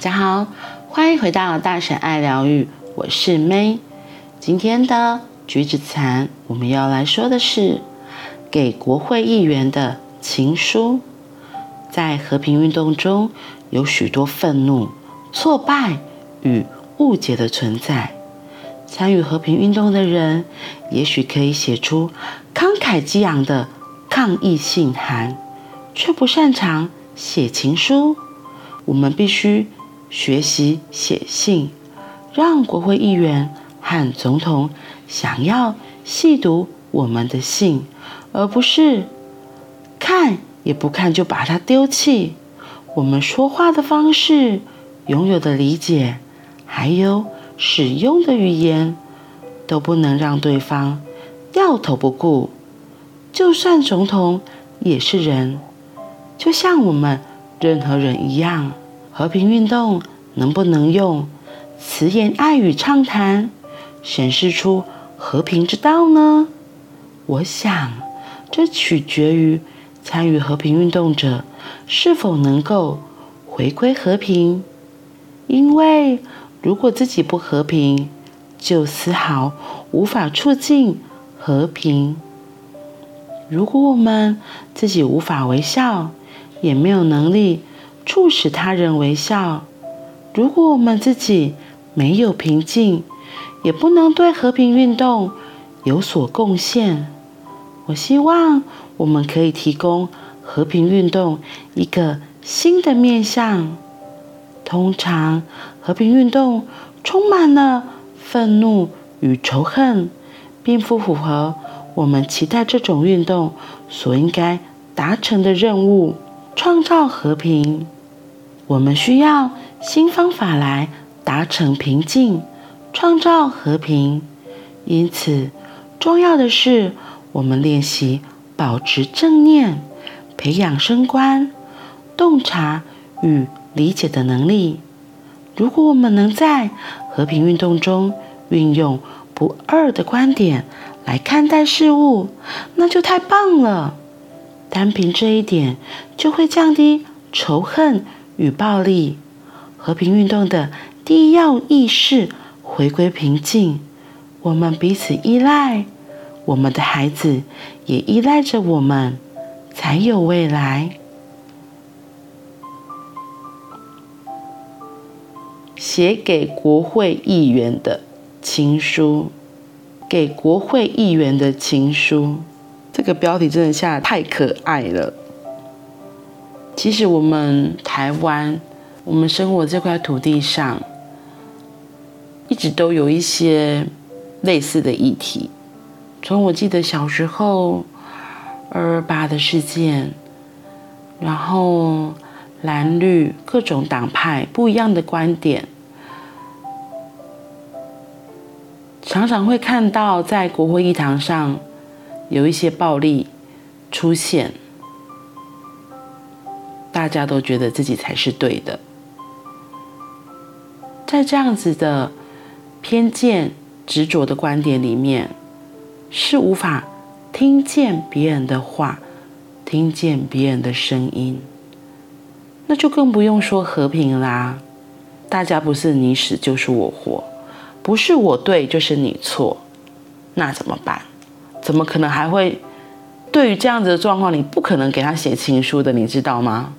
大家好，欢迎回到大婶爱疗愈，我是 May。今天的橘子禅，我们要来说的是给国会议员的情书。在和平运动中，有许多愤怒、挫败与误解的存在。参与和平运动的人，也许可以写出慷慨激昂的抗议信函，却不擅长写情书。我们必须学习写信，让国会议员和总统想要细读我们的信，而不是看也不看就把它丢弃。我们说话的方式、拥有的理解，还有使用的语言，都不能让对方掉头不顾。就算总统也是人，就像我们任何人一样。和平运动能不能用慈言爱语畅谈，显示出和平之道呢？我想，这取决于参与和平运动者是否能够回归和平。因为如果自己不和平，就丝毫无法促进和平。如果我们自己无法微笑，也没有能力。促使他人微笑。如果我们自己没有平静，也不能对和平运动有所贡献。我希望我们可以提供和平运动一个新的面向。通常，和平运动充满了愤怒与仇恨，并不符合我们期待这种运动所应该达成的任务——创造和平。我们需要新方法来达成平静，创造和平。因此，重要的是我们练习保持正念，培养升观、洞察与理解的能力。如果我们能在和平运动中运用不二的观点来看待事物，那就太棒了。单凭这一点，就会降低仇恨。与暴力，和平运动的第一要义是回归平静。我们彼此依赖，我们的孩子也依赖着我们，才有未来。写给国会议员的情书，给国会议员的情书，这个标题真的下太可爱了。其实我们台湾，我们生活这块土地上，一直都有一些类似的议题。从我记得小时候，二二八的事件，然后蓝绿各种党派不一样的观点，常常会看到在国会议堂上有一些暴力出现。大家都觉得自己才是对的，在这样子的偏见、执着的观点里面，是无法听见别人的话，听见别人的声音，那就更不用说和平啦。大家不是你死就是我活，不是我对就是你错，那怎么办？怎么可能还会？对于这样子的状况，你不可能给他写情书的，你知道吗？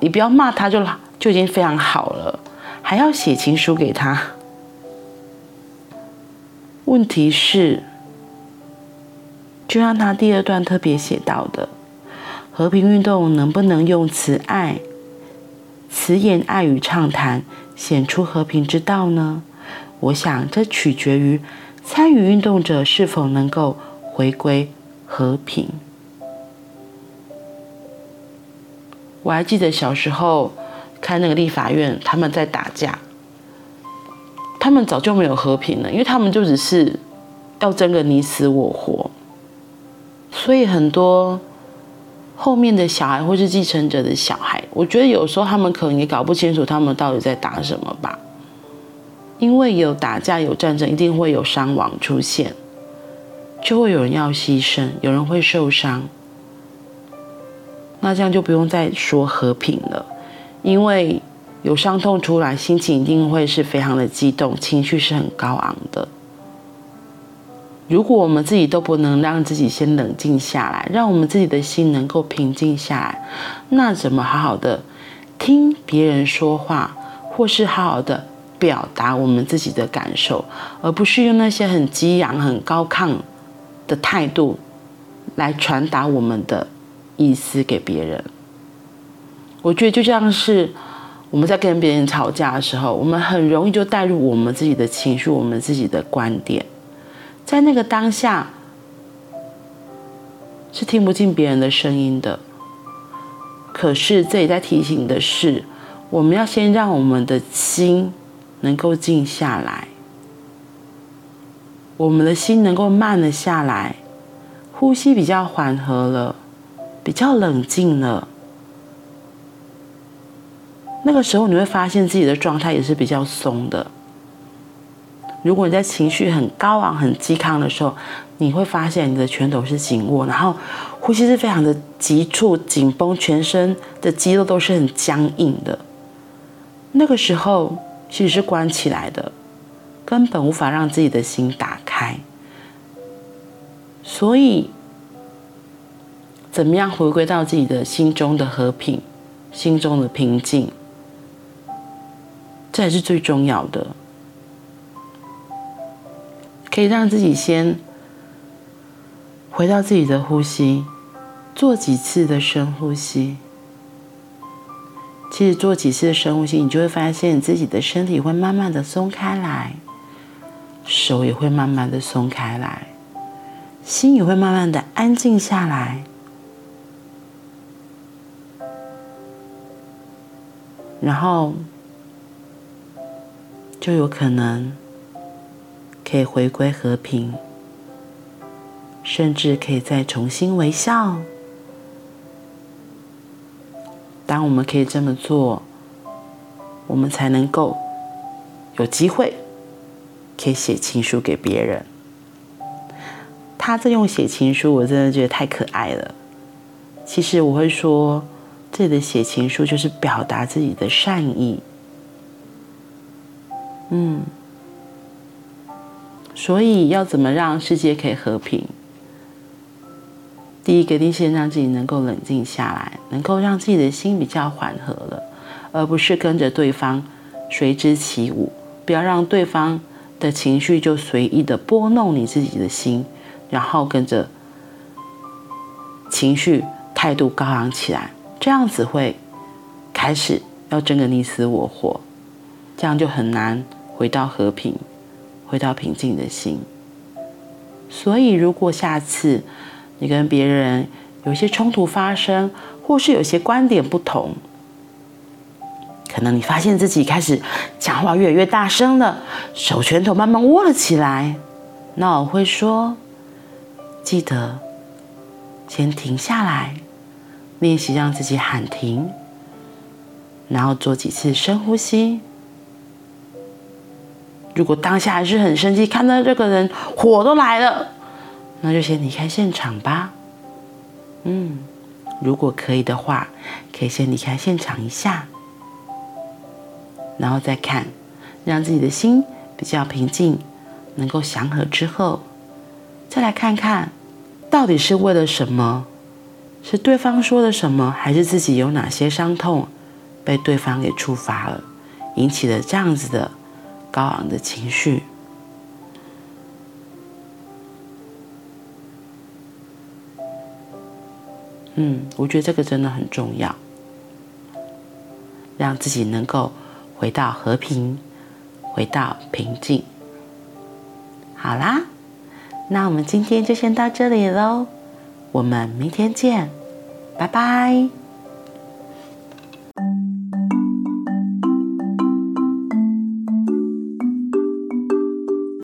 你不要骂他就就已经非常好了，还要写情书给他。问题是，就像他第二段特别写到的，和平运动能不能用慈爱、慈言爱语畅谈，显出和平之道呢？我想这取决于参与运动者是否能够回归和平。我还记得小时候看那个立法院，他们在打架，他们早就没有和平了，因为他们就只是要争个你死我活。所以很多后面的小孩或是继承者的小孩，我觉得有时候他们可能也搞不清楚他们到底在打什么吧。因为有打架有战争，一定会有伤亡出现，就会有人要牺牲，有人会受伤。那这样就不用再说和平了，因为有伤痛出来，心情一定会是非常的激动，情绪是很高昂的。如果我们自己都不能让自己先冷静下来，让我们自己的心能够平静下来，那怎么好好的听别人说话，或是好好的表达我们自己的感受，而不是用那些很激昂、很高亢的态度来传达我们的意思给别人？我觉得就像是。我们在跟别人吵架的时候，我们很容易就带入我们自己的情绪、我们自己的观点，在那个当下是听不进别人的声音的。可是这里在提醒的是，我们要先让我们的心能够静下来，我们的心能够慢了下来，呼吸比较缓和了，比较冷静了。那个时候你会发现自己的状态也是比较松的。如果你在情绪很高昂、很激亢的时候，你会发现你的拳头是紧握，然后呼吸是非常的急促、紧绷，全身的肌肉都是很僵硬的。那个时候其实是关起来的，根本无法让自己的心打开。所以，怎么样回归到自己的心中的和平、心中的平静？这才是最重要的，可以让自己先回到自己的呼吸，做几次的深呼吸。其实做几次的深呼吸，你就会发现自己的身体会慢慢的松开来，手也会慢慢的松开来，心也会慢慢的安静下来，然后。就有可能可以回归和平，甚至可以再重新微笑。当我们可以这么做，我们才能够有机会可以写情书给别人。他在用写情书，我真的觉得太可爱了。其实我会说，这里的写情书就是表达自己的善意。嗯，所以要怎么让世界可以和平？第一个，你先让自己能够冷静下来，能够让自己的心比较缓和了，而不是跟着对方随之起舞。不要让对方的情绪就随意的拨弄你自己的心，然后跟着情绪态度高昂起来，这样子会开始要争个你死我活，这样就很难。回到和平，回到平静的心。所以，如果下次你跟别人有些冲突发生，或是有些观点不同，可能你发现自己开始讲话越来越大声了，手拳头慢慢握了起来，那我会说：记得先停下来，练习让自己喊停，然后做几次深呼吸。如果当下还是很生气，看到这个人火都来了，那就先离开现场吧。嗯，如果可以的话，可以先离开现场一下，然后再看，让自己的心比较平静，能够祥和之后，再来看看到底是为了什么？是对方说了什么，还是自己有哪些伤痛被对方给触发了，引起了这样子的。高昂的情绪，嗯，我觉得这个真的很重要，让自己能够回到和平，回到平静。好啦，那我们今天就先到这里喽，我们明天见，拜拜。